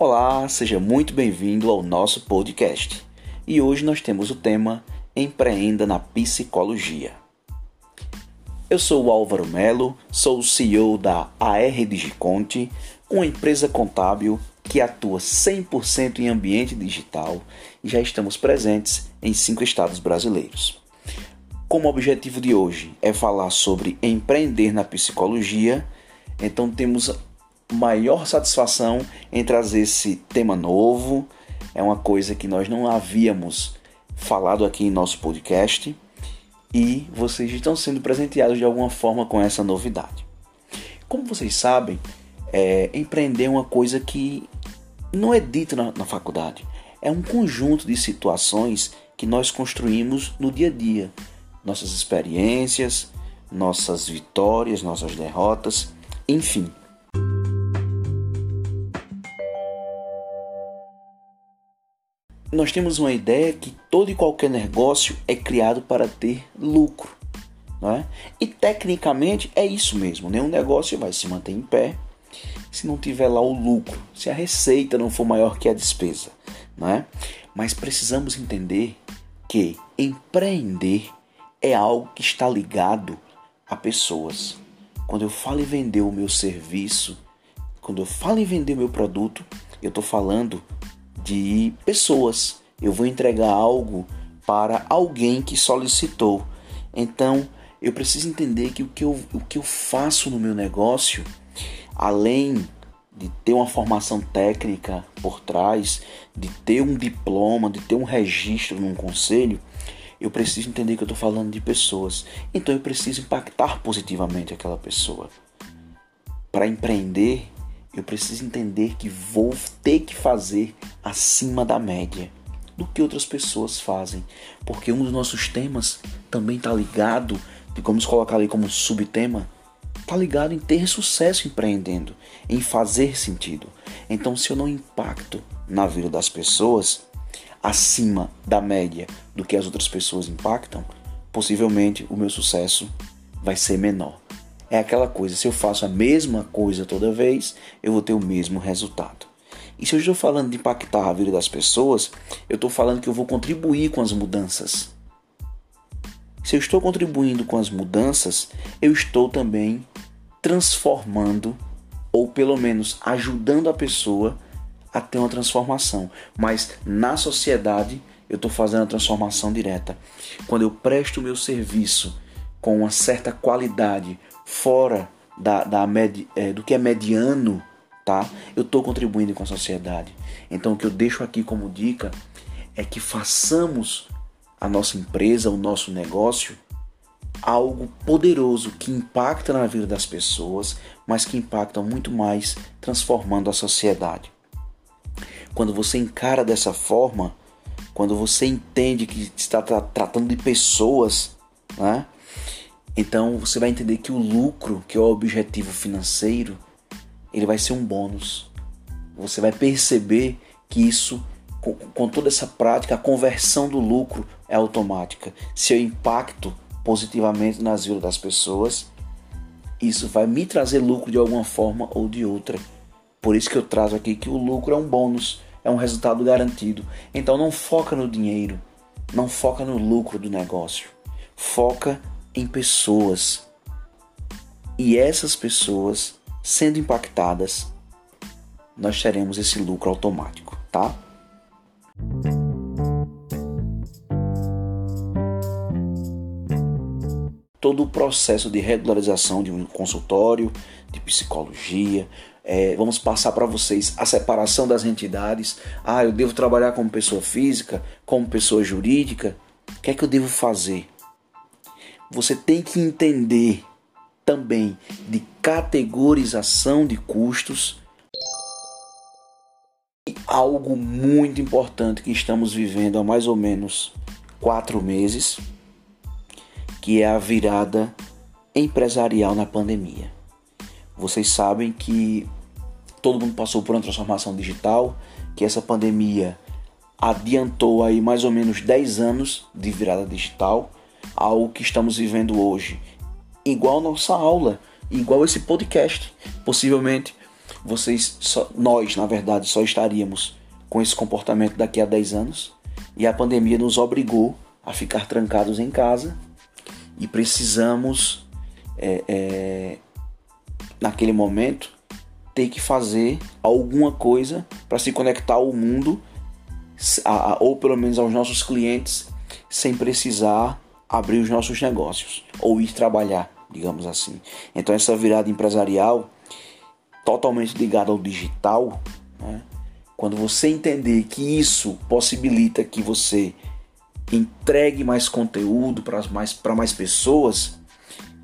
Olá, seja muito bem-vindo ao nosso podcast. E hoje nós temos o tema Empreenda na Psicologia. Eu sou o Álvaro Melo, sou o CEO da AR Digiconte, uma empresa contábil que atua 100% em ambiente digital e já estamos presentes em cinco estados brasileiros. Como objetivo de hoje é falar sobre empreender na psicologia, então temos maior satisfação em trazer esse tema novo. É uma coisa que nós não havíamos falado aqui em nosso podcast e vocês estão sendo presenteados de alguma forma com essa novidade. Como vocês sabem, é, empreender é uma coisa que não é dita na, na faculdade. É um conjunto de situações que nós construímos no dia a dia. Nossas experiências, nossas vitórias, nossas derrotas, enfim. Nós temos uma ideia que todo e qualquer negócio é criado para ter lucro. Não é? E tecnicamente é isso mesmo. Nenhum negócio vai se manter em pé se não tiver lá o lucro, se a receita não for maior que a despesa, não é? Mas precisamos entender que empreender é algo que está ligado a pessoas. Quando eu falo em vender o meu serviço, quando eu falo em vender o meu produto, eu estou falando de pessoas. Eu vou entregar algo para alguém que solicitou. Então, eu preciso entender que o que eu, o que eu faço no meu negócio além de ter uma formação técnica por trás, de ter um diploma, de ter um registro num conselho, eu preciso entender que eu estou falando de pessoas. Então eu preciso impactar positivamente aquela pessoa. Para empreender, eu preciso entender que vou ter que fazer acima da média do que outras pessoas fazem. Porque um dos nossos temas também está ligado, vamos colocar ali como subtema, tá ligado em ter sucesso empreendendo, em fazer sentido. Então, se eu não impacto na vida das pessoas acima da média do que as outras pessoas impactam, possivelmente o meu sucesso vai ser menor. É aquela coisa, se eu faço a mesma coisa toda vez, eu vou ter o mesmo resultado. E se eu estou falando de impactar a vida das pessoas, eu estou falando que eu vou contribuir com as mudanças. Se eu estou contribuindo com as mudanças, eu estou também transformando ou pelo menos ajudando a pessoa a ter uma transformação. Mas na sociedade eu estou fazendo a transformação direta. Quando eu presto o meu serviço com uma certa qualidade fora da, da med, é, do que é mediano, tá? Eu estou contribuindo com a sociedade. Então o que eu deixo aqui como dica é que façamos a nossa empresa, o nosso negócio algo poderoso que impacta na vida das pessoas, mas que impacta muito mais transformando a sociedade. Quando você encara dessa forma, quando você entende que está tra tratando de pessoas, né? Então você vai entender que o lucro, que é o objetivo financeiro, ele vai ser um bônus. Você vai perceber que isso, com, toda essa prática, a conversão do lucro é automática. Seu impacto positivamente nas vidas das pessoas, isso vai me trazer lucro de alguma forma ou de outra. Por isso que eu trago aqui que o lucro é um bônus, é um resultado garantido. Então não foca no dinheiro, não foca no lucro do negócio. Foca em pessoas. E essas pessoas sendo impactadas, nós teremos esse lucro automático, tá? todo o processo de regularização de um consultório, de psicologia. É, vamos passar para vocês a separação das entidades. Ah, eu devo trabalhar como pessoa física, como pessoa jurídica. O que é que eu devo fazer? Você tem que entender também de categorização de custos. E algo muito importante que estamos vivendo há mais ou menos quatro meses que é a virada empresarial na pandemia. Vocês sabem que todo mundo passou por uma transformação digital, que essa pandemia adiantou aí mais ou menos 10 anos de virada digital, algo que estamos vivendo hoje. Igual nossa aula, igual esse podcast. Possivelmente vocês, só, nós, na verdade, só estaríamos com esse comportamento daqui a 10 anos. E a pandemia nos obrigou a ficar trancados em casa e precisamos, é, é, naquele momento, ter que fazer alguma coisa para se conectar ao mundo, ou pelo menos aos nossos clientes, sem precisar abrir os nossos negócios ou ir trabalhar, digamos assim. Então, essa virada empresarial totalmente ligada ao digital, né? quando você entender que isso possibilita que você entregue mais conteúdo para mais, mais pessoas,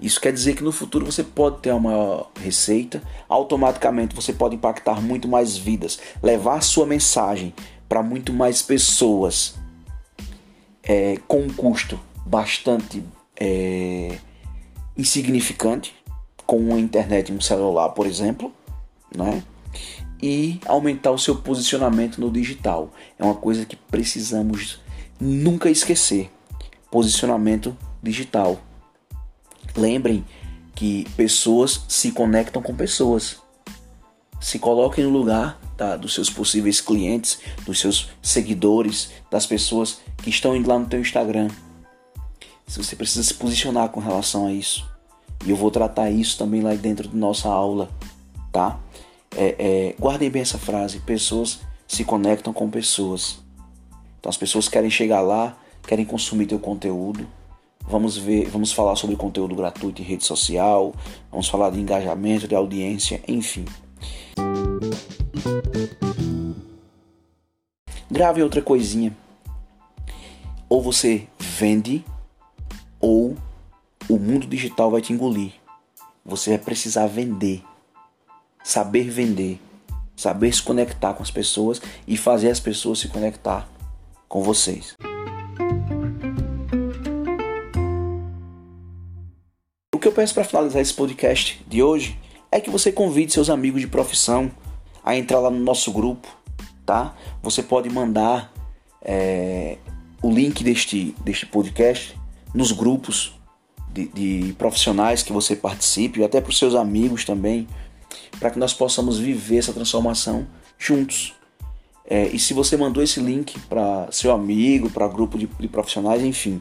isso quer dizer que no futuro você pode ter uma maior receita, automaticamente você pode impactar muito mais vidas, levar sua mensagem para muito mais pessoas é, com um custo bastante é, insignificante, com uma internet e um celular, por exemplo, né? e aumentar o seu posicionamento no digital. É uma coisa que precisamos nunca esquecer. Posicionamento digital. Lembrem que pessoas se conectam com pessoas. Se coloquem no lugar tá, dos seus possíveis clientes, dos seus seguidores, das pessoas que estão indo lá no teu Instagram. Se você precisa se posicionar com relação a isso. E eu vou tratar isso também lá dentro da nossa aula, tá? É, é, guardem bem essa frase: pessoas se conectam com pessoas. Então as pessoas querem chegar lá, querem consumir teu conteúdo. Vamos ver, vamos falar sobre conteúdo gratuito em rede social, vamos falar de engajamento, de audiência, enfim. Grave outra coisinha. Ou você vende, ou o mundo digital vai te engolir. Você vai precisar vender saber vender, saber se conectar com as pessoas e fazer as pessoas se conectar com vocês. O que eu peço para finalizar esse podcast de hoje é que você convide seus amigos de profissão a entrar lá no nosso grupo, tá? Você pode mandar é, o link deste, deste podcast nos grupos de, de profissionais que você participe, até para os seus amigos também para que nós possamos viver essa transformação juntos. É, e se você mandou esse link para seu amigo, para grupo de, de, profissionais, enfim,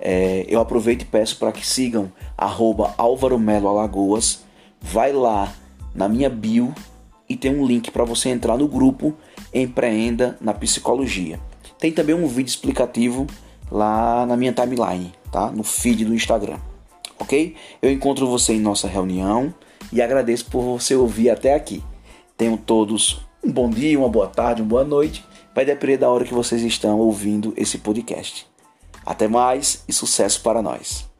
é, eu aproveito e peço para que sigam arroba Álvaro Melo Alagoas, vai lá na minha bio e tem um link para você entrar no grupo Empreenda na Psicologia. Tem também um vídeo explicativo lá na minha timeline, tá? No feed do Instagram, ok? Eu encontro você em nossa reunião e agradeço por você ouvir até aqui. Tenham todos um bom dia, uma boa tarde, uma boa noite. Vai depender da hora que vocês estão ouvindo esse podcast. Até mais e sucesso para nós.